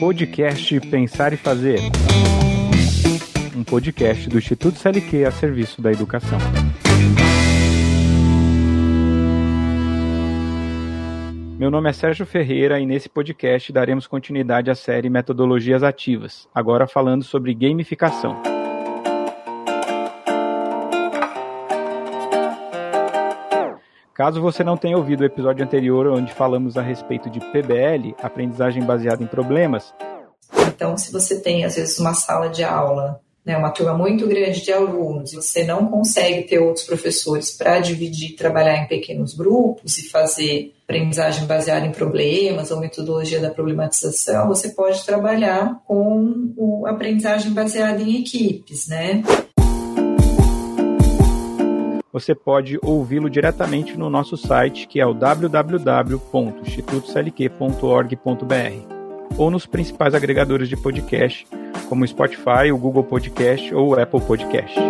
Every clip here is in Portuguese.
Podcast Pensar e Fazer. Um podcast do Instituto CLQ a serviço da educação. Meu nome é Sérgio Ferreira e nesse podcast daremos continuidade à série Metodologias Ativas, agora falando sobre gamificação. Caso você não tenha ouvido o episódio anterior onde falamos a respeito de PBL, aprendizagem baseada em problemas. Então, se você tem às vezes uma sala de aula né, uma turma muito grande de alunos e você não consegue ter outros professores para dividir, trabalhar em pequenos grupos e fazer aprendizagem baseada em problemas ou metodologia da problematização, você pode trabalhar com o aprendizagem baseada em equipes, né? Você pode ouvi-lo diretamente no nosso site, que é o www.institutoclq.org.br ou nos principais agregadores de podcast, como o Spotify, o Google Podcast ou o Apple Podcast.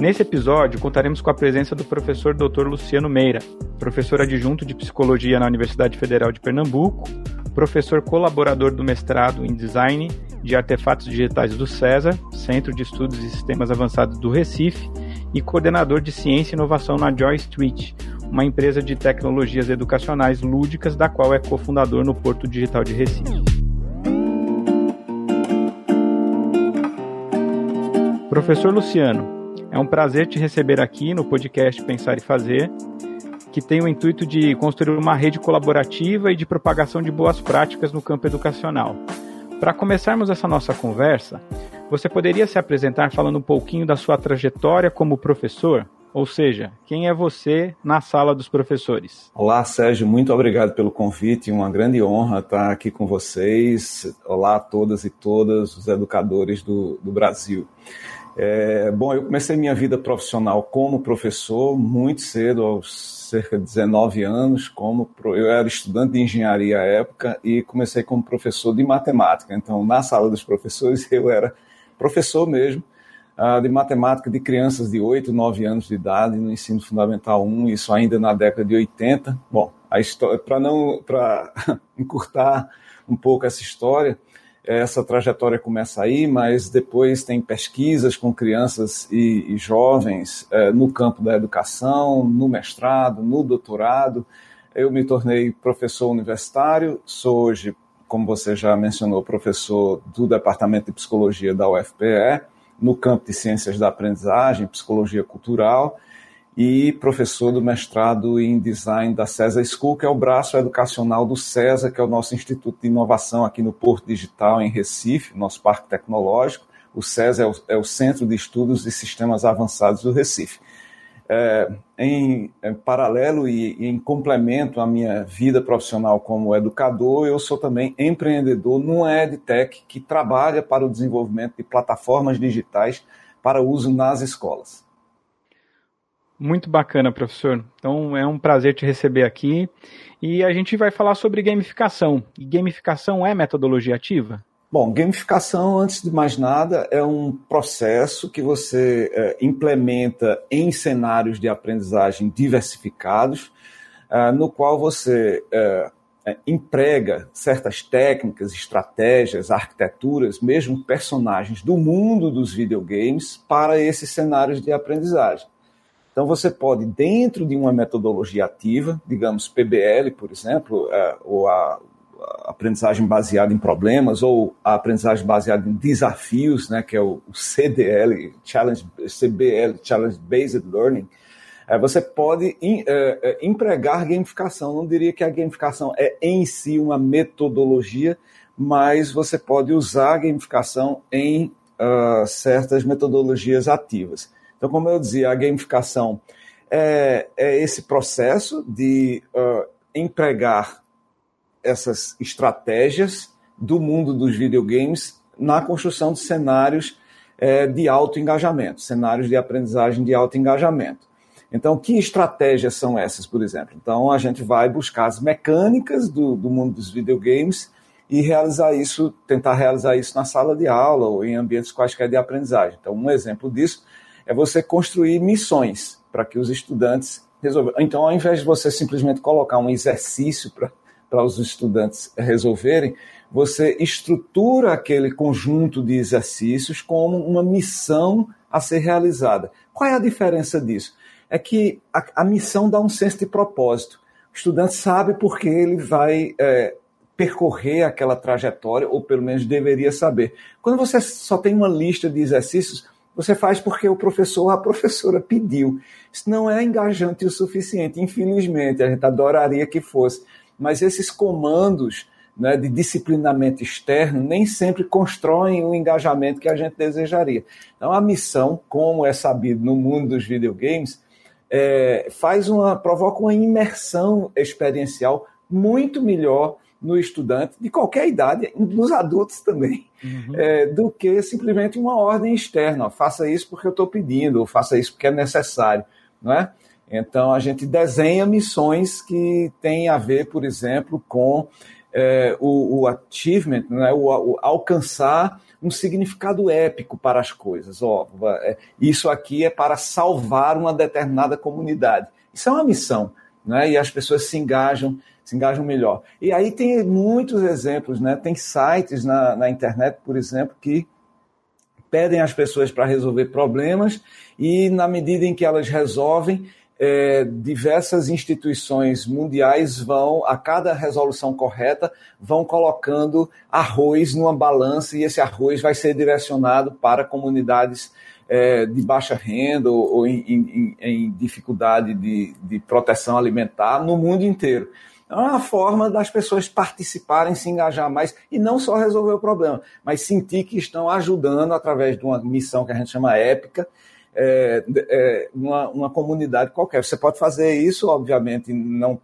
Nesse episódio, contaremos com a presença do professor Dr. Luciano Meira, professor adjunto de Psicologia na Universidade Federal de Pernambuco, professor colaborador do mestrado em Design de Artefatos Digitais do César, Centro de Estudos e Sistemas Avançados do Recife, e coordenador de Ciência e Inovação na Joy Street, uma empresa de tecnologias educacionais lúdicas, da qual é cofundador no Porto Digital de Recife. Professor Luciano, é um prazer te receber aqui no podcast Pensar e Fazer, que tem o intuito de construir uma rede colaborativa e de propagação de boas práticas no campo educacional. Para começarmos essa nossa conversa, você poderia se apresentar falando um pouquinho da sua trajetória como professor? Ou seja, quem é você na sala dos professores? Olá, Sérgio, muito obrigado pelo convite. Uma grande honra estar aqui com vocês. Olá a todas e todas os educadores do, do Brasil. É, bom, eu comecei minha vida profissional como professor muito cedo, aos cerca de 19 anos. Como eu era estudante de engenharia à época e comecei como professor de matemática. Então, na sala dos professores, eu era professor mesmo de matemática de crianças de 8, 9 anos de idade no ensino fundamental 1, isso ainda na década de 80. Bom, para não para encurtar um pouco essa história, essa trajetória começa aí, mas depois tem pesquisas com crianças e, e jovens é, no campo da educação, no mestrado, no doutorado. Eu me tornei professor universitário, sou hoje, como você já mencionou, professor do Departamento de Psicologia da UFPE no campo de ciências da aprendizagem, psicologia cultural, e professor do mestrado em design da César School, que é o braço educacional do César, que é o nosso instituto de inovação aqui no Porto Digital, em Recife, nosso parque tecnológico. O César é o, é o Centro de Estudos de Sistemas Avançados do Recife é, em, em, paralelo e, e, em complemento à minha vida profissional como educador, eu sou também empreendedor no EdTech, que trabalha para o desenvolvimento de plataformas digitais para uso nas escolas. Muito bacana, professor. Então é um prazer te receber aqui. E a gente vai falar sobre gamificação. E gamificação é metodologia ativa? Bom, gamificação, antes de mais nada, é um processo que você é, implementa em cenários de aprendizagem diversificados, é, no qual você é, é, emprega certas técnicas, estratégias, arquiteturas, mesmo personagens do mundo dos videogames para esses cenários de aprendizagem. Então, você pode, dentro de uma metodologia ativa, digamos PBL, por exemplo, é, ou a aprendizagem baseada em problemas ou a aprendizagem baseada em desafios, né, que é o, CDL, Challenge, CBL, Challenge Based Learning, é, você pode é, empregar gamificação. Não diria que a gamificação é em si uma metodologia, mas você pode usar a gamificação em uh, certas metodologias ativas. Então, como eu dizia, a gamificação é, é esse processo de uh, empregar essas estratégias do mundo dos videogames na construção de cenários é, de alto engajamento, cenários de aprendizagem de alto engajamento. Então, que estratégias são essas, por exemplo? Então, a gente vai buscar as mecânicas do, do mundo dos videogames e realizar isso, tentar realizar isso na sala de aula ou em ambientes quaisquer de aprendizagem. Então, um exemplo disso é você construir missões para que os estudantes resolvam. Então, ao invés de você simplesmente colocar um exercício para os estudantes resolverem, você estrutura aquele conjunto de exercícios como uma missão a ser realizada. Qual é a diferença disso? É que a, a missão dá um senso de propósito. O estudante sabe por que ele vai é, percorrer aquela trajetória, ou pelo menos deveria saber. Quando você só tem uma lista de exercícios, você faz porque o professor ou a professora pediu. Isso não é engajante o suficiente, infelizmente, a gente adoraria que fosse. Mas esses comandos né, de disciplinamento externo nem sempre constroem o engajamento que a gente desejaria. Então, a missão, como é sabido no mundo dos videogames, é, faz uma, provoca uma imersão experiencial muito melhor no estudante de qualquer idade, nos adultos também, uhum. é, do que simplesmente uma ordem externa. faça isso porque eu estou pedindo, ou faça isso porque é necessário, não é? Então a gente desenha missões que têm a ver, por exemplo, com é, o, o, achievement, né, o, o, alcançar um significado épico para as coisas. Ó, é, isso aqui é para salvar uma determinada comunidade. Isso é uma missão, né, e as pessoas se engajam, se engajam melhor. E aí tem muitos exemplos, né, tem sites na, na internet, por exemplo, que pedem às pessoas para resolver problemas e na medida em que elas resolvem, é, diversas instituições mundiais vão, a cada resolução correta, vão colocando arroz numa balança e esse arroz vai ser direcionado para comunidades é, de baixa renda ou, ou em, em, em, dificuldade de, de proteção alimentar no mundo inteiro. É uma forma das pessoas participarem, se engajar mais e não só resolver o problema, mas sentir que estão ajudando através de uma missão que a gente chama épica, é, é, uma, uma comunidade qualquer. Você pode fazer isso, obviamente, não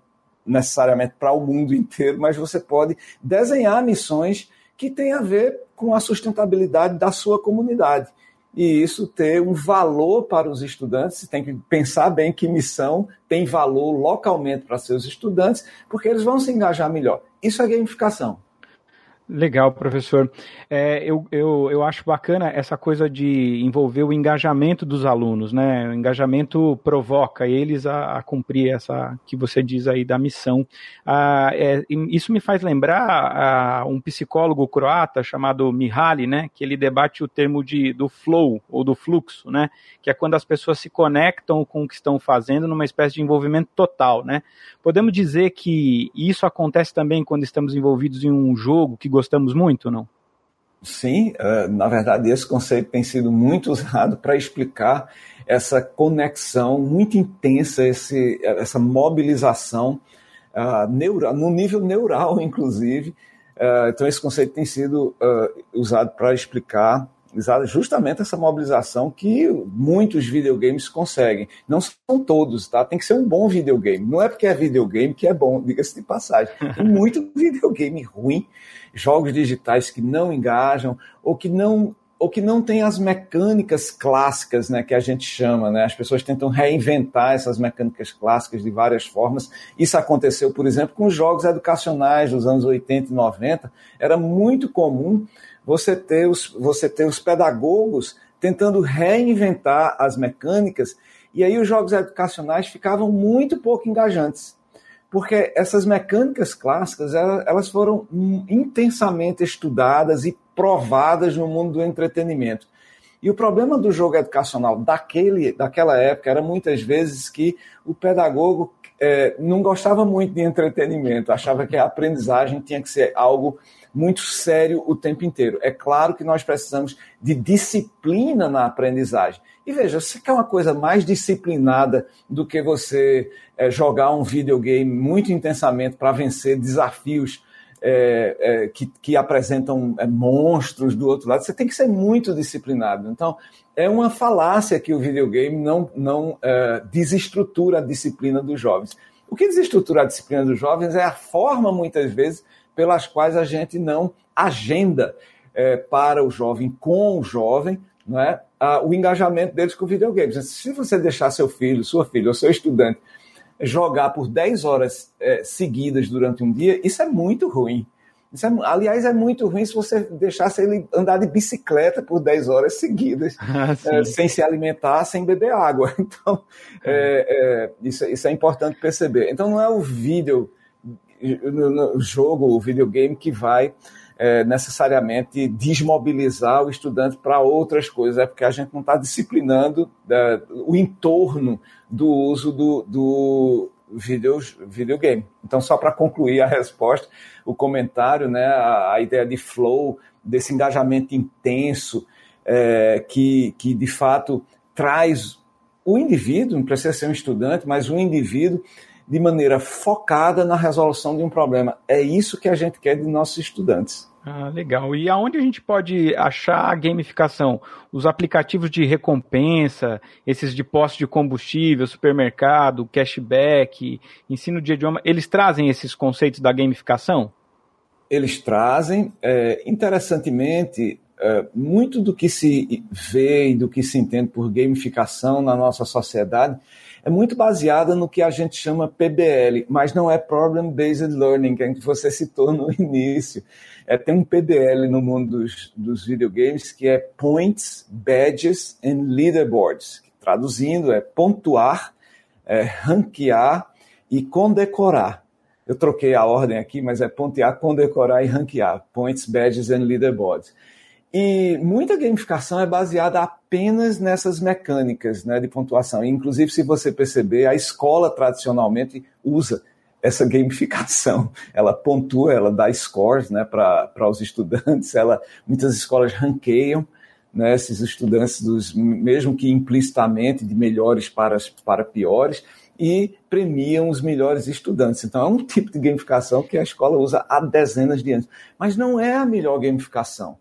necessariamente para o mundo inteiro, mas você pode desenhar missões que têm a ver com a sustentabilidade da sua comunidade. E isso ter um valor para os estudantes, você tem que pensar bem que missão tem valor localmente para seus estudantes, porque eles vão se engajar melhor. Isso é gamificação. Legal, professor. É, eu, eu, eu acho bacana essa coisa de envolver o engajamento dos alunos, né? O engajamento provoca eles a, a cumprir essa que você diz aí da missão. Ah, é, isso me faz lembrar ah, um psicólogo croata chamado Mihaly, né? Que ele debate o termo de, do flow ou do fluxo, né? Que é quando as pessoas se conectam com o que estão fazendo numa espécie de envolvimento total, né? Podemos dizer que isso acontece também quando estamos envolvidos em um jogo que gostamos muito, não? Sim, é, na verdade, esse conceito tem sido muito usado para explicar essa conexão muito intensa, esse, essa mobilização uh, neural, no nível neural, inclusive. Uh, então, esse conceito tem sido uh, usado para explicar justamente essa mobilização que muitos videogames conseguem. Não são todos, tá? Tem que ser um bom videogame. Não é porque é videogame que é bom, diga-se de passagem. Tem muito videogame ruim, jogos digitais que não engajam ou que não ou que não tem as mecânicas clássicas, né, que a gente chama, né? As pessoas tentam reinventar essas mecânicas clássicas de várias formas. Isso aconteceu, por exemplo, com os jogos educacionais dos anos 80 e 90. Era muito comum você ter os, você ter os pedagogos tentando reinventar as mecânicas, e aí os jogos educacionais ficavam muito pouco engajantes. Porque essas mecânicas clássicas, elas foram intensamente estudadas e provadas no mundo do entretenimento. E o problema do jogo educacional daquele, daquela época era muitas vezes que o pedagogo é, não gostava muito de entretenimento, achava que a aprendizagem tinha que ser algo muito sério o tempo inteiro. É claro que nós precisamos de disciplina na aprendizagem. E veja, você quer uma coisa mais disciplinada do que você é, jogar um videogame muito intensamente para vencer desafios é, é, que, que, apresentam é, monstros do outro lado, você tem que ser muito disciplinado. Então, é uma falácia que o videogame não, não é, desestrutura a disciplina dos jovens. O que desestrutura a disciplina dos jovens é a forma, muitas vezes, pelas quais a gente não agenda é, para o jovem, com o jovem, não é, a, o engajamento deles com videogames. Se você deixar seu filho, sua filha ou seu estudante jogar por 10 horas é, seguidas durante um dia, isso é muito ruim. É, aliás, é muito ruim se você deixasse ele andar de bicicleta por 10 horas seguidas, ah, é, sem se alimentar, sem beber água. Então, é, é, isso, isso, é importante perceber. Então, não é o vídeo, o jogo, o videogame que vai é, necessariamente desmobilizar o estudante para outras coisas, é porque a gente não está disciplinando é, o entorno do uso do, do videos, videogame. Então, só para concluir a resposta, o comentário, né, a, a, ideia de flow, desse engajamento intenso, é, que, que de fato traz o indivíduo, não precisa ser um estudante, mas o indivíduo de maneira focada na resolução de um problema. É isso que a gente quer de nossos estudantes. Ah, legal. E aonde a gente pode achar a gamificação? Os aplicativos de recompensa, esses de posto de combustível, supermercado, cashback, ensino de idioma, eles trazem esses conceitos da gamificação? Eles trazem. É, interessantemente, é, muito do que se vê e do que se entende por gamificação na nossa sociedade é muito baseada no que a gente chama PBL, mas não é Problem Based Learning, que você citou no início. É, tem um PBL no mundo dos, dos videogames que é Points, Badges and Leaderboards. Que, traduzindo, é pontuar, é, ranquear e condecorar. Eu troquei a ordem aqui, mas é pontear, condecorar e ranquear. Points, Badges and Leaderboards. E muita gamificação é baseada apenas nessas mecânicas né, de pontuação. E, inclusive, se você perceber, a escola tradicionalmente usa essa gamificação. Ela pontua, ela dá scores né, para os estudantes, ela, muitas escolas ranqueiam né, esses estudantes, dos, mesmo que implicitamente, de melhores para, para piores, e premiam os melhores estudantes. Então, é um tipo de gamificação que a escola usa há dezenas de anos. Mas não é a melhor gamificação.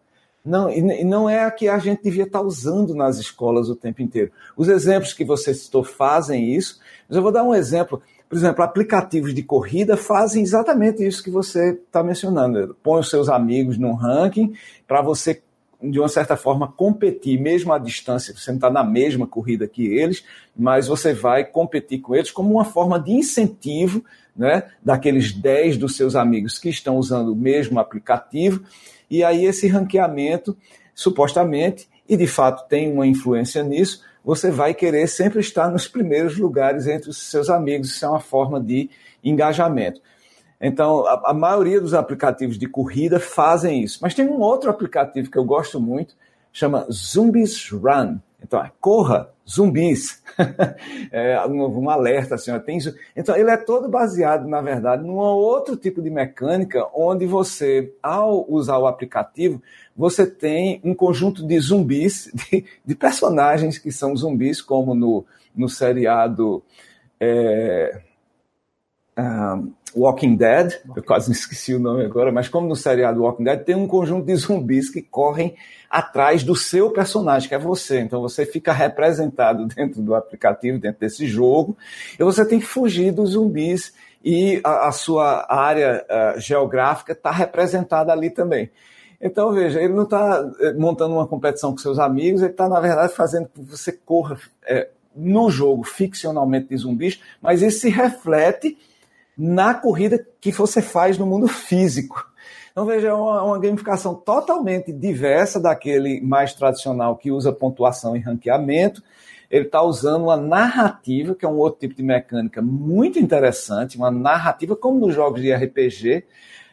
Não, e não é a que a gente devia estar usando nas escolas o tempo inteiro. Os exemplos que você citou fazem isso, mas eu vou dar um exemplo. Por exemplo, aplicativos de corrida fazem exatamente isso que você está mencionando. Põe os seus amigos num ranking para você, de uma certa forma, competir, mesmo à distância. Você não está na mesma corrida que eles, mas você vai competir com eles como uma forma de incentivo né, daqueles 10 dos seus amigos que estão usando o mesmo aplicativo e aí esse ranqueamento, supostamente, e de fato tem uma influência nisso, você vai querer sempre estar nos primeiros lugares entre os seus amigos. Isso é uma forma de engajamento. Então, a, a, maioria dos aplicativos de corrida fazem isso. Mas tem um outro aplicativo que eu gosto muito, chama Zombies Run. Então, é, corra, zumbis. é, um, um, alerta, assim, tem Então, ele é todo baseado, na verdade, num outro tipo de mecânica, onde você, ao usar o aplicativo, você tem um conjunto de zumbis, de, de personagens que são zumbis, como no, no seriado. É, um, Walking Dead, eu quase me esqueci o nome agora, mas como no seriado Walking Dead, tem um conjunto de zumbis que correm atrás do seu personagem, que é você. Então você fica representado dentro do aplicativo, dentro desse jogo, e você tem que fugir dos zumbis e a, a sua área uh, geográfica está representada ali também. Então, veja, ele não está eh, montando uma competição com seus amigos, ele está, na verdade, fazendo que você corra é, no jogo ficcionalmente de zumbis, mas isso se reflete na corrida que você faz no mundo físico. Então, veja, é uma, uma gamificação totalmente diversa daquele mais tradicional que usa pontuação e ranqueamento. Ele está usando uma narrativa, que é um outro tipo de mecânica muito interessante, uma narrativa, como nos jogos de RPG,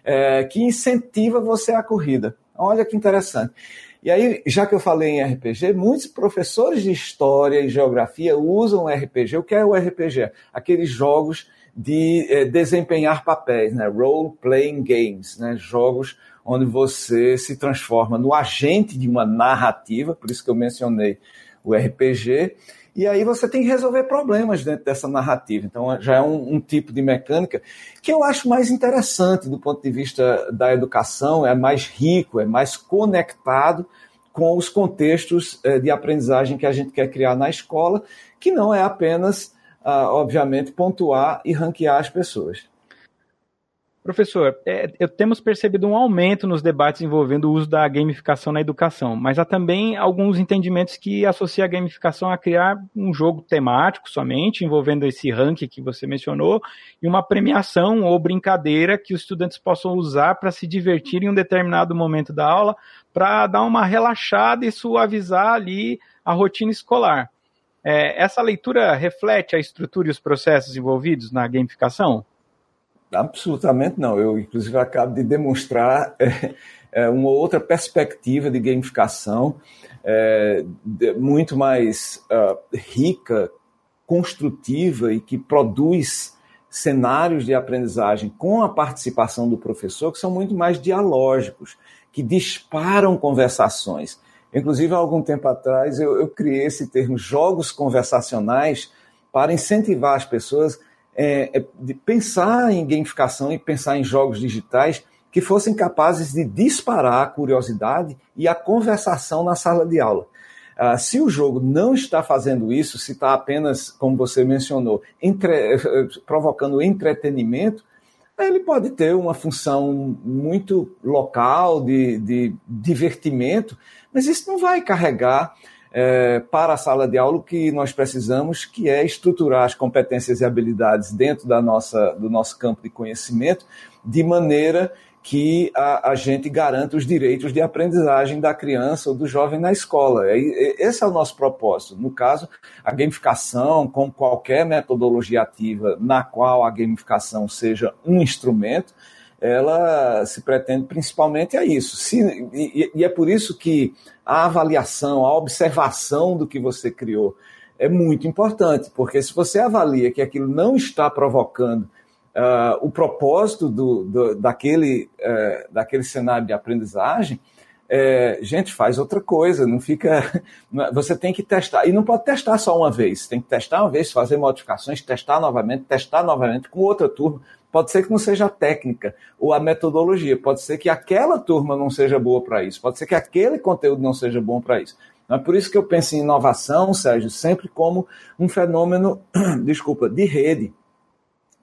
é, que incentiva você à corrida. Olha que interessante. E aí, já que eu falei em RPG, muitos professores de história e geografia usam o RPG. O que é o RPG? Aqueles jogos de é, desempenhar papéis, né? Role playing games, né? Jogos onde você se transforma no agente de uma narrativa, por isso que eu mencionei o RPG, e aí você tem que resolver problemas dentro dessa narrativa. Então já é um, um, tipo de mecânica que eu acho mais interessante do ponto de vista da educação, é mais rico, é mais conectado com os contextos é, de aprendizagem que a gente quer criar na escola, que não é apenas obviamente, pontuar e ranquear as pessoas. Professor, é, temos percebido um aumento nos debates envolvendo o uso da gamificação na educação, mas há também alguns entendimentos que associam a gamificação a criar um jogo temático somente, envolvendo esse ranking que você mencionou, e uma premiação ou brincadeira que os estudantes possam usar para se divertir em um determinado momento da aula, para dar uma relaxada e suavizar ali a rotina escolar. É, essa leitura reflete a estrutura e os processos envolvidos na gamificação? Absolutamente não. Eu, inclusive, acabo de demonstrar é, é, uma outra perspectiva de gamificação é, de, muito mais uh, rica, construtiva e que produz cenários de aprendizagem com a participação do professor que são muito mais dialógicos, que disparam conversações. Inclusive, há algum tempo atrás, eu, eu criei esse termo jogos conversacionais para incentivar as pessoas é, é, de pensar em gamificação e pensar em jogos digitais que fossem capazes de disparar a curiosidade e a conversação na sala de aula. Uh, se o jogo não está fazendo isso, se está apenas, como você mencionou, entre, provocando entretenimento, ele pode ter uma função muito local de, de divertimento, mas isso não vai carregar é, para a sala de aula o que nós precisamos, que é estruturar as competências e habilidades dentro da nossa, do nosso campo de conhecimento, de maneira que a, a, gente garanta os direitos de aprendizagem da criança ou do jovem na escola. Esse é o nosso propósito. No caso, a gamificação, como qualquer metodologia ativa na qual a gamificação seja um instrumento, ela se pretende principalmente a isso. Se, e, e, é por isso que a avaliação, a observação do que você criou é muito importante, porque se você avalia que aquilo não está provocando uh, o propósito do, do daquele, uh, daquele cenário de aprendizagem, é, gente, faz outra coisa, não fica. Você tem que testar. E não pode testar só uma vez. Tem que testar uma vez, fazer modificações, testar novamente, testar novamente com outra turma. Pode ser que não seja a técnica ou a metodologia, pode ser que aquela turma não seja boa para isso, pode ser que aquele conteúdo não seja bom para isso. É por isso que eu penso em inovação, Sérgio, sempre como um fenômeno, desculpa, de rede.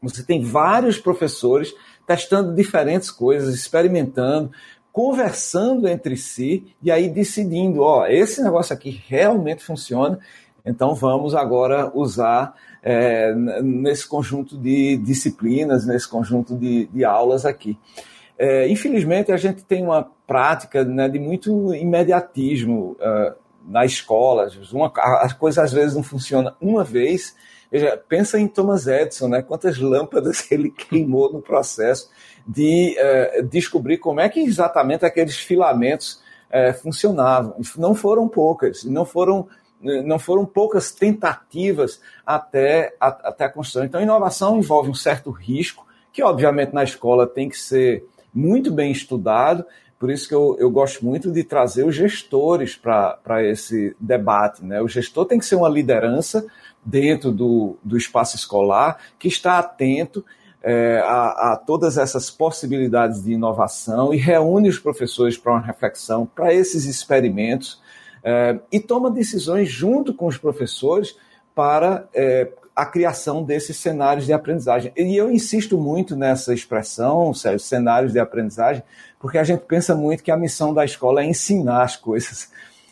Você tem vários professores testando diferentes coisas, experimentando, conversando entre si e aí decidindo, ó, esse negócio aqui realmente funciona, então vamos agora usar é, nesse conjunto de disciplinas, nesse conjunto de, de aulas aqui. É, infelizmente, a gente tem uma prática né, de muito imediatismo uh, na escola. Uma, as coisas às vezes não funcionam uma vez. Veja, pensa em Thomas Edison, né? quantas lâmpadas ele queimou no processo de uh, descobrir como é que exatamente aqueles filamentos uh, funcionavam. Não foram poucas, não foram não foram poucas tentativas até a, até a construção. Então, inovação envolve um certo risco, que obviamente na escola tem que ser muito bem estudado, por isso que eu, eu gosto muito de trazer os gestores para esse debate. Né? O gestor tem que ser uma liderança dentro do, do espaço escolar que está atento é, a, a, todas essas possibilidades de inovação e reúne os professores para uma reflexão, para esses experimentos é, e toma decisões junto com os professores para é, a criação desses cenários de aprendizagem. E eu insisto muito nessa expressão, Sérgio, cenários de aprendizagem, porque a gente pensa muito que a missão da escola é ensinar as coisas.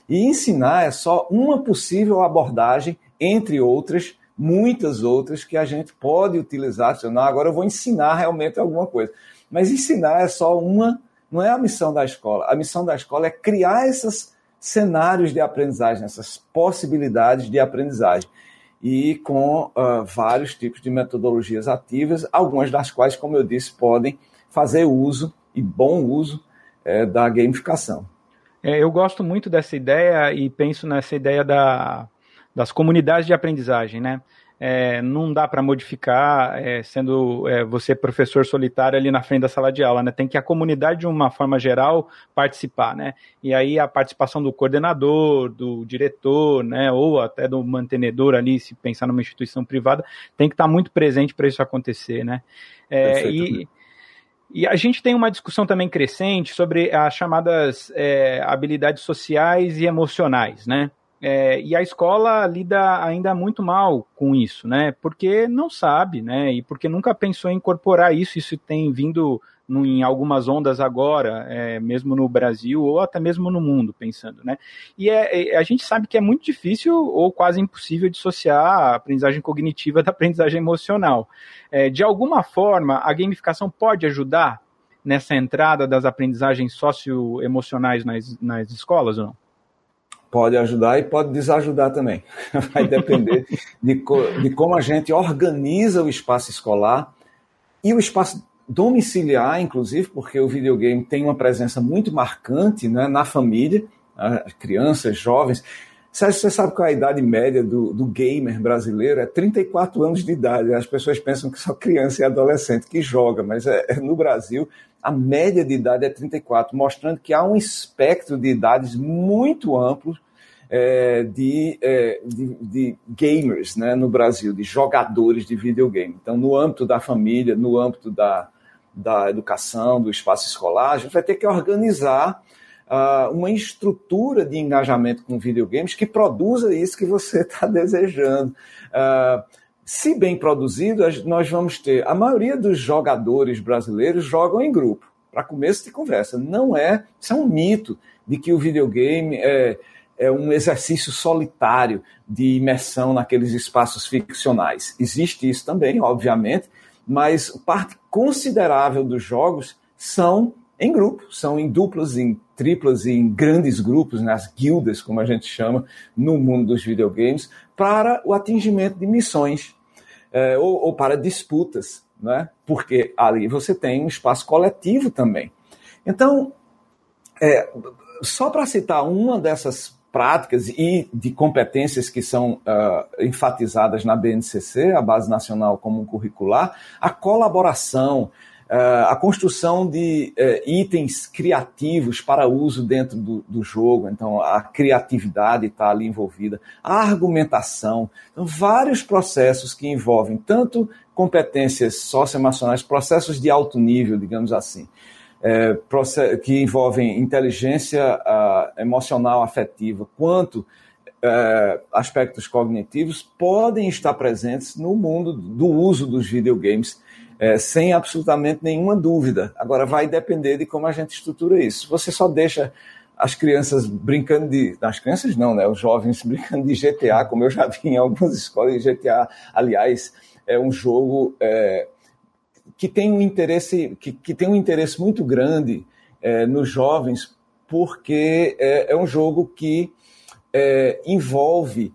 E ensinar é só uma possível abordagem, entre outras, muitas outras que a gente pode utilizar. Não, agora eu vou ensinar realmente alguma coisa. Mas ensinar é só uma, não é a missão da escola. A missão da escola é criar essas cenários de aprendizagem, essas possibilidades de aprendizagem. E com uh, vários tipos de metodologias ativas, algumas das quais, como eu disse, podem fazer uso e bom uso é, da gamificação. É, eu gosto muito dessa ideia e penso nessa ideia da, das comunidades de aprendizagem, né? É, não dá para modificar é, sendo é, você professor solitário ali na frente da sala de aula, né? Tem que a comunidade, de uma forma geral, participar, né? E aí a participação do coordenador, do diretor, né? Ou até do mantenedor ali, se pensar numa instituição privada, tem que estar tá muito presente para isso acontecer, né? É, e, e a gente tem uma discussão também crescente sobre as chamadas é, habilidades sociais e emocionais, né? É, e a escola lida ainda muito mal com isso, né? Porque não sabe, né? E porque nunca pensou em incorporar isso. Isso tem vindo em algumas ondas agora, é, mesmo no Brasil ou até mesmo no mundo, pensando, né? E é, é, a gente sabe que é muito difícil ou quase impossível dissociar a aprendizagem cognitiva da aprendizagem emocional. É, de alguma forma, a gamificação pode ajudar nessa entrada das aprendizagens socioemocionais nas, nas escolas ou não? Pode ajudar e pode desajudar também. Vai depender de, co de como a gente organiza o espaço escolar e o espaço domiciliar, inclusive, porque o videogame tem uma presença muito marcante né, na família, crianças, jovens. Você sabe qual é a idade média do, do, gamer brasileiro? É 34 anos de idade. As pessoas pensam que só criança e adolescente que joga, mas é, é, no Brasil a média de idade é 34, mostrando que há um espectro de idades muito amplo é, de, é, de, de, gamers né, no Brasil, de jogadores de videogame. Então, no âmbito da família, no âmbito da, da educação, do espaço escolar, a gente vai ter que organizar uh, uma estrutura de engajamento com videogames que produza isso que você está desejando. Uh, se bem produzido, nós vamos ter. A maioria dos jogadores brasileiros jogam em grupo, para começo de conversa. Não é. Isso é um mito de que o videogame é, é um exercício solitário de imersão naqueles espaços ficcionais. Existe isso também, obviamente, mas parte considerável dos jogos são em grupo, são em duplas, em triplas e em grandes grupos, nas guildas, como a gente chama, no mundo dos videogames, para o atingimento de missões é, ou, ou, para disputas, né? porque ali você tem um espaço coletivo também. Então, é, só para citar uma dessas práticas e de competências que são uh, enfatizadas na BNCC, a Base Nacional Comum Curricular, a colaboração, a construção de uh, itens criativos para uso dentro do, do jogo, então a criatividade está ali envolvida, a argumentação, então, vários processos que envolvem tanto competências socioemocionais, processos de alto nível, digamos assim, é, que envolvem inteligência uh, emocional afetiva, quanto uh, aspectos cognitivos, podem estar presentes no mundo do uso dos videogames, uh, sem absolutamente nenhuma dúvida. Agora, vai depender de como a gente estrutura isso. Você só deixa as crianças brincando de. As crianças não, né? Os jovens brincando de GTA, como eu já vi em algumas escolas de GTA. Aliás, é um jogo. É, que tem um interesse, que, que tem um interesse muito grande é, nos jovens, porque é, é um jogo que é, envolve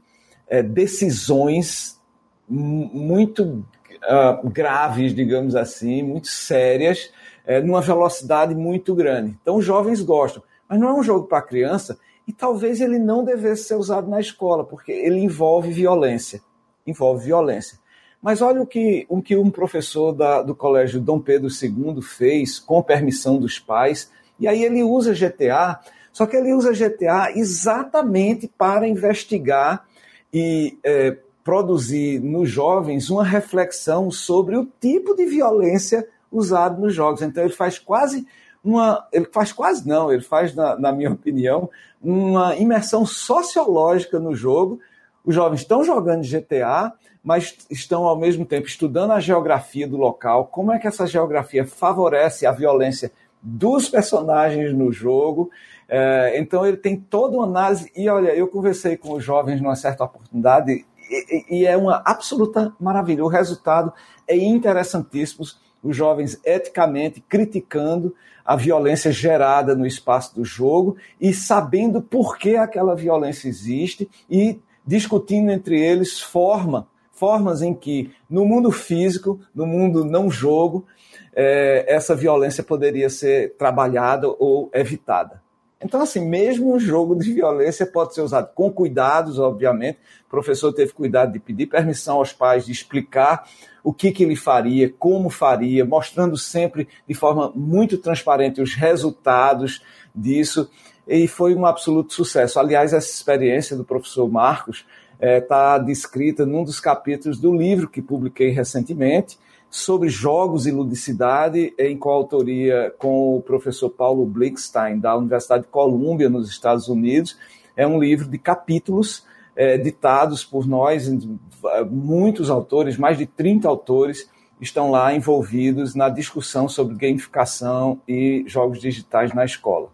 é, decisões muito uh, graves, digamos assim, muito sérias, é, numa velocidade muito grande. Então, os jovens gostam, mas não é um jogo para criança e talvez ele não devesse ser usado na escola, porque ele envolve violência. Envolve violência. Mas olha o que, o que um professor da, do Colégio Dom Pedro II fez com permissão dos pais. E aí ele usa GTA, só que ele usa GTA exatamente para investigar e é, produzir nos jovens uma reflexão sobre o tipo de violência usado nos jogos. Então ele faz quase uma. Ele faz quase não, ele faz, na, na minha opinião, uma imersão sociológica no jogo. Os jovens estão jogando GTA mas estão ao mesmo tempo estudando a geografia do local, como é que essa geografia favorece a violência dos personagens no jogo. É, então ele tem toda uma análise. E olha, eu conversei com os jovens numa certa oportunidade e, é uma absoluta maravilha. O resultado é interessantíssimo. Os jovens eticamente criticando a violência gerada no espaço do jogo e sabendo por que aquela violência existe e discutindo entre eles forma formas em que, no mundo físico, no mundo não jogo, é, essa violência poderia ser trabalhada ou evitada. Então, assim, mesmo um jogo de violência pode ser usado com cuidados, obviamente. O professor teve cuidado de pedir permissão aos pais, de explicar o que, que ele faria, como faria, mostrando sempre de forma muito transparente os resultados disso. E foi um absoluto sucesso. Aliás, essa experiência do professor Marcos está é, tá descrita num dos capítulos do livro que publiquei recentemente, sobre jogos e ludicidade, em coautoria com o professor Paulo Blickstein, da Universidade de Colômbia, nos Estados Unidos, é um livro de capítulos é, ditados por nós, muitos autores, mais de 30 autores, estão lá envolvidos na discussão sobre gamificação e jogos digitais na escola.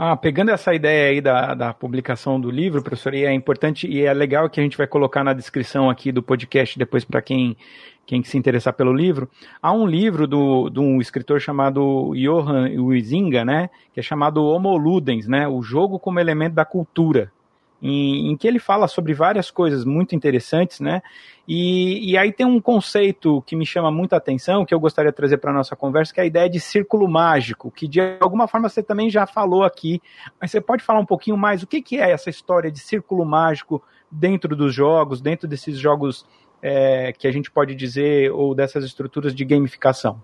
Ah, pegando essa ideia aí da, da publicação do livro, professor, e é importante e é legal que a gente vai colocar na descrição aqui do podcast depois para quem, quem se interessar pelo livro. Há um livro do, de um escritor chamado Johan Huizinga, né, que é chamado Homo Ludens, né, o jogo como elemento da cultura em, em, que ele fala sobre várias coisas muito interessantes, né? E, e aí tem um conceito que me chama muita atenção, que eu gostaria de trazer para a nossa conversa, que é a ideia de círculo mágico, que de alguma forma você também já falou aqui, mas você pode falar um pouquinho mais o que, que é essa história de círculo mágico dentro dos jogos, dentro desses jogos é, que a gente pode dizer, ou dessas estruturas de gamificação?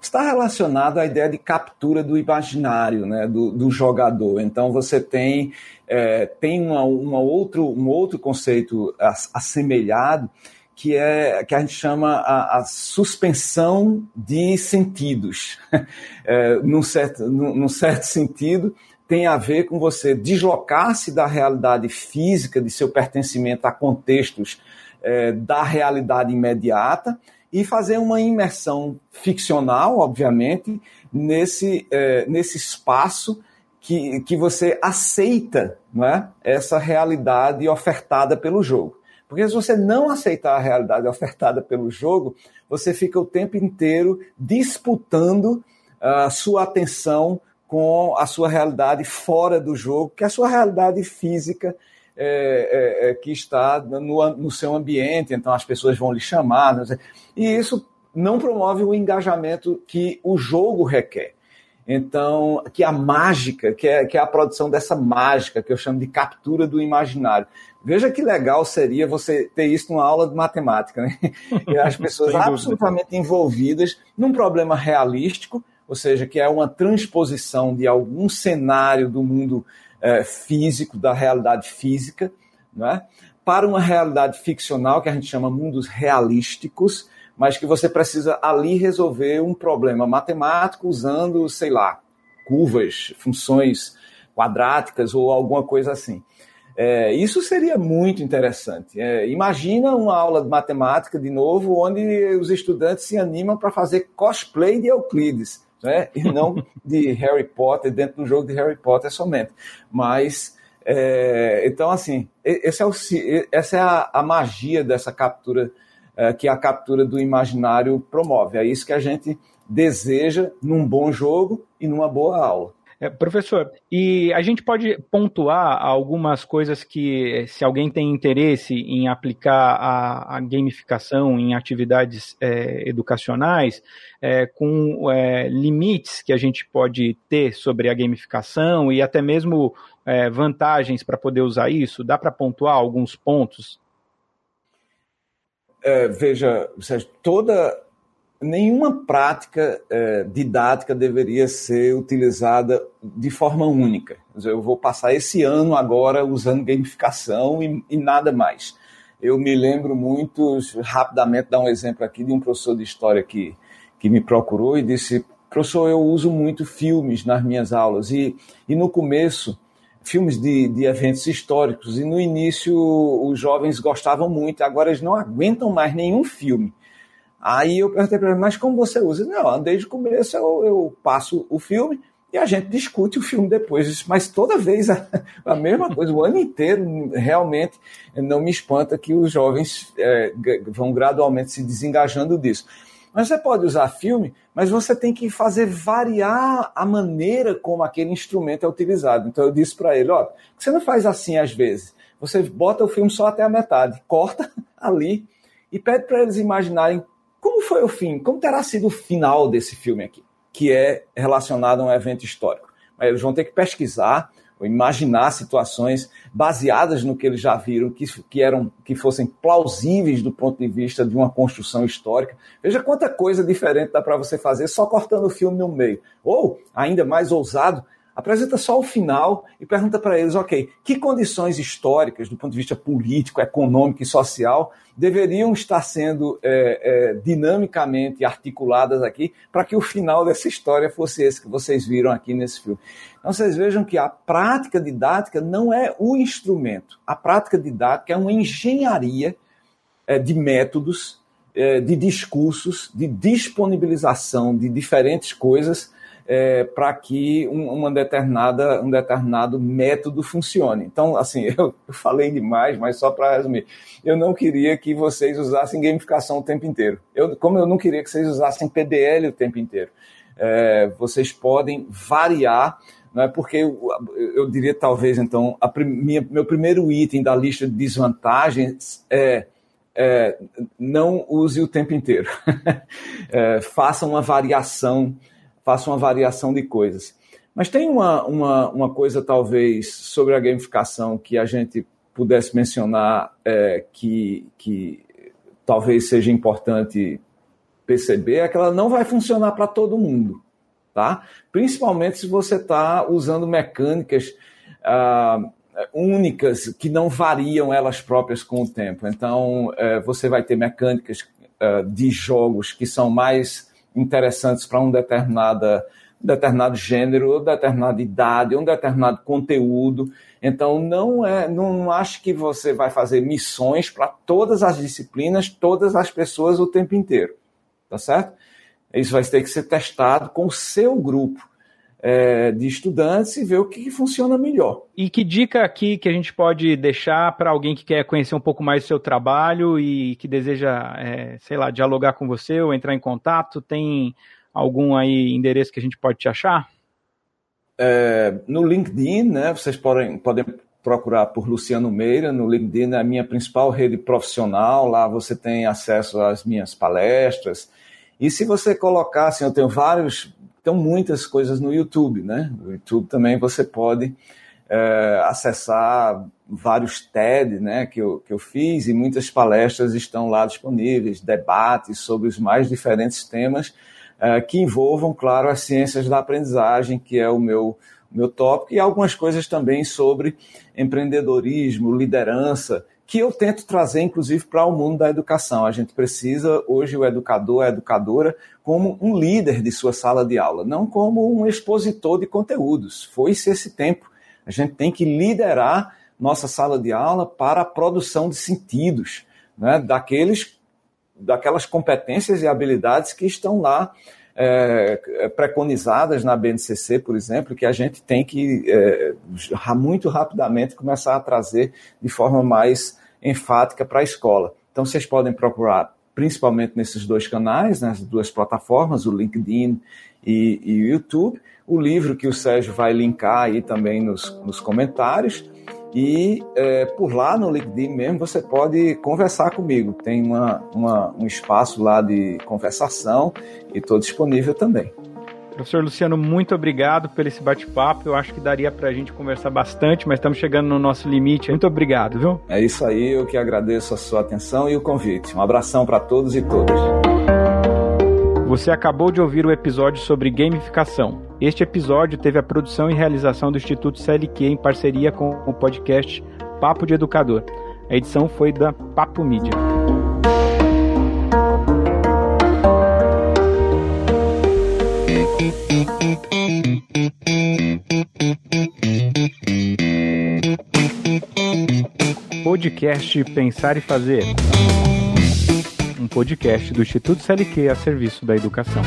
está relacionado à ideia de captura do imaginário né, do, do jogador. Então você tem, é, tem uma, uma outro, um outro conceito assemelhado que é que a gente chama a, a suspensão de sentidos. É, num, certo, num, num certo sentido, tem a ver com você deslocar-se da realidade física, de seu pertencimento a contextos é, da realidade imediata e fazer uma imersão ficcional, obviamente, nesse, é, nesse espaço que, que você aceita não é? essa realidade ofertada pelo jogo. Porque se você não aceitar a realidade ofertada pelo jogo, você fica o tempo inteiro disputando a sua atenção com a sua realidade fora do jogo, que é a sua realidade física é, é, é, que está no, no, seu ambiente, então as pessoas vão lhe chamar, e isso não promove o engajamento que o jogo requer. Então, que a mágica, que é, que é a produção dessa mágica, que eu chamo de captura do imaginário. Veja que legal seria você ter isso numa aula de matemática, né? E as pessoas absolutamente envolvidas num problema realístico, ou seja, que é uma transposição de algum cenário do mundo é, físico, da realidade física, é? para uma realidade ficcional que a gente chama mundos realísticos, mas que você precisa ali resolver um problema matemático usando, sei lá, curvas, funções quadráticas ou alguma coisa assim. É, isso seria muito interessante. É, imagina uma aula de matemática, de novo, onde os estudantes se animam para fazer cosplay de Euclides né? e não de Harry Potter dentro do jogo de Harry Potter somente. Mas, é, então, assim, esse é o, essa é a, a magia dessa captura, é, que a captura do imaginário promove. É isso que a gente deseja num bom jogo e numa boa aula. É, professor, e a gente pode pontuar algumas coisas que, se alguém tem interesse em aplicar a, a gamificação em atividades é, educacionais, é, com limites que a gente pode ter sobre a gamificação e até mesmo vantagens para poder usar isso? Dá para pontuar alguns pontos? É, veja, Sérgio, toda nenhuma prática é, didática deveria ser utilizada de forma única. Eu vou passar esse ano agora usando gamificação e, e, nada mais. Eu me lembro muito, rapidamente, dar um exemplo aqui de um professor de história que, que me procurou e disse: professor, eu uso muito filmes nas minhas aulas. E, e no começo, filmes de, de eventos históricos, e no início os jovens gostavam muito, agora eles não aguentam mais nenhum filme Aí eu perguntei para ele, mas como você usa? Não, desde o começo eu, eu, passo o filme e a gente discute o filme depois. Mas toda vez a, a mesma coisa, o ano inteiro, realmente não me espanta que os jovens é, vão gradualmente se desengajando disso. Mas você pode usar filme, mas você tem que fazer variar a maneira como aquele instrumento é utilizado. Então eu disse para ele, ó, você não faz assim às vezes. Você bota o filme só até a metade, corta ali e pede para eles imaginarem como foi o fim? Como terá sido o final desse filme aqui, que é relacionado a um evento histórico? Mas eles vão ter que pesquisar, ou imaginar situações baseadas no que eles já viram, que, que, eram, que fossem plausíveis do ponto de vista de uma construção histórica. Veja quanta coisa diferente dá para você fazer só cortando o filme no meio. Ou, ainda mais ousado, Apresenta só o final e pergunta para eles, ok, que condições históricas, do ponto de vista político, econômico e social, deveriam estar sendo é, é, dinamicamente articuladas aqui para que o final dessa história fosse esse que vocês viram aqui nesse filme. Então vocês vejam que a prática didática não é o instrumento. A prática didática é uma engenharia é, de métodos, é, de discursos, de disponibilização de diferentes coisas é, para que um, uma determinada, um determinado método funcione. Então, assim, eu, falei demais, mas só para resumir, eu não queria que vocês usassem gamificação o tempo inteiro. Eu, como eu não queria que vocês usassem PDL o tempo inteiro. É, vocês podem variar, é porque eu, eu, diria talvez então, a minha, meu primeiro item da lista de desvantagens é, é não use o tempo inteiro. é, faça uma variação faça uma variação de coisas. Mas tem uma, uma, uma coisa, talvez, sobre a gamificação que a gente pudesse mencionar é, que, que talvez seja importante perceber, é que ela não vai funcionar para todo mundo, tá? Principalmente se você está usando mecânicas ah, únicas que não variam elas próprias com o tempo. Então, é, você vai ter mecânicas ah, de jogos que são mais interessantes para um determinada, determinado gênero, determinada idade, um determinado conteúdo. Então, não é, não acho que você vai fazer missões para todas as disciplinas, todas as pessoas o tempo inteiro, tá certo? Isso vai ter que ser testado com o seu grupo. É, de estudantes e ver o que, que, funciona melhor. E que dica aqui que a gente pode deixar para alguém que quer conhecer um pouco mais do seu trabalho e que deseja, é, sei lá, dialogar com você ou entrar em contato? Tem algum aí endereço que a gente pode te achar? É, no LinkedIn, né? Vocês podem, podem procurar por Luciano Meira no LinkedIn, é a minha principal rede profissional. Lá você tem acesso às minhas palestras. E se você colocar, assim, eu tenho vários então, muitas coisas no YouTube, né? No YouTube também você pode é, acessar vários TED né, que, eu, que eu fiz e muitas palestras estão lá disponíveis, debates sobre os mais diferentes temas é, que envolvam, claro, as ciências da aprendizagem, que é o meu, o meu tópico, e algumas coisas também sobre empreendedorismo, liderança, que eu tento trazer, inclusive, para o mundo da educação. A gente precisa, hoje, o educador, a educadora, como um líder de sua sala de aula, não como um expositor de conteúdos. Foi-se esse tempo. A gente tem que liderar nossa sala de aula para a produção de sentidos, né, daqueles, daquelas competências e habilidades que estão lá é, preconizadas na BNCC, por exemplo, que a gente tem que é, muito rapidamente começar a trazer de forma mais enfática para a escola. Então, vocês podem procurar principalmente nesses dois canais, nas duas plataformas, o LinkedIn e, e, o YouTube. O livro que o Sérgio vai linkar aí também nos, nos comentários. E é, por lá no LinkedIn mesmo você pode conversar comigo. Tem uma, uma um espaço lá de conversação e estou disponível também. Professor Luciano, muito obrigado por esse bate-papo. Eu acho que daria para a gente conversar bastante, mas estamos chegando no nosso limite. Muito obrigado, viu? É isso aí, eu que agradeço a sua atenção e o convite. Um abração para todos e todas. Você acabou de ouvir o episódio sobre gamificação. Este episódio teve a produção e realização do Instituto CLQ em parceria com o podcast Papo de Educador. A edição foi da Papo Mídia. Podcast Pensar e Fazer. Um podcast do Instituto CLQ a serviço da educação.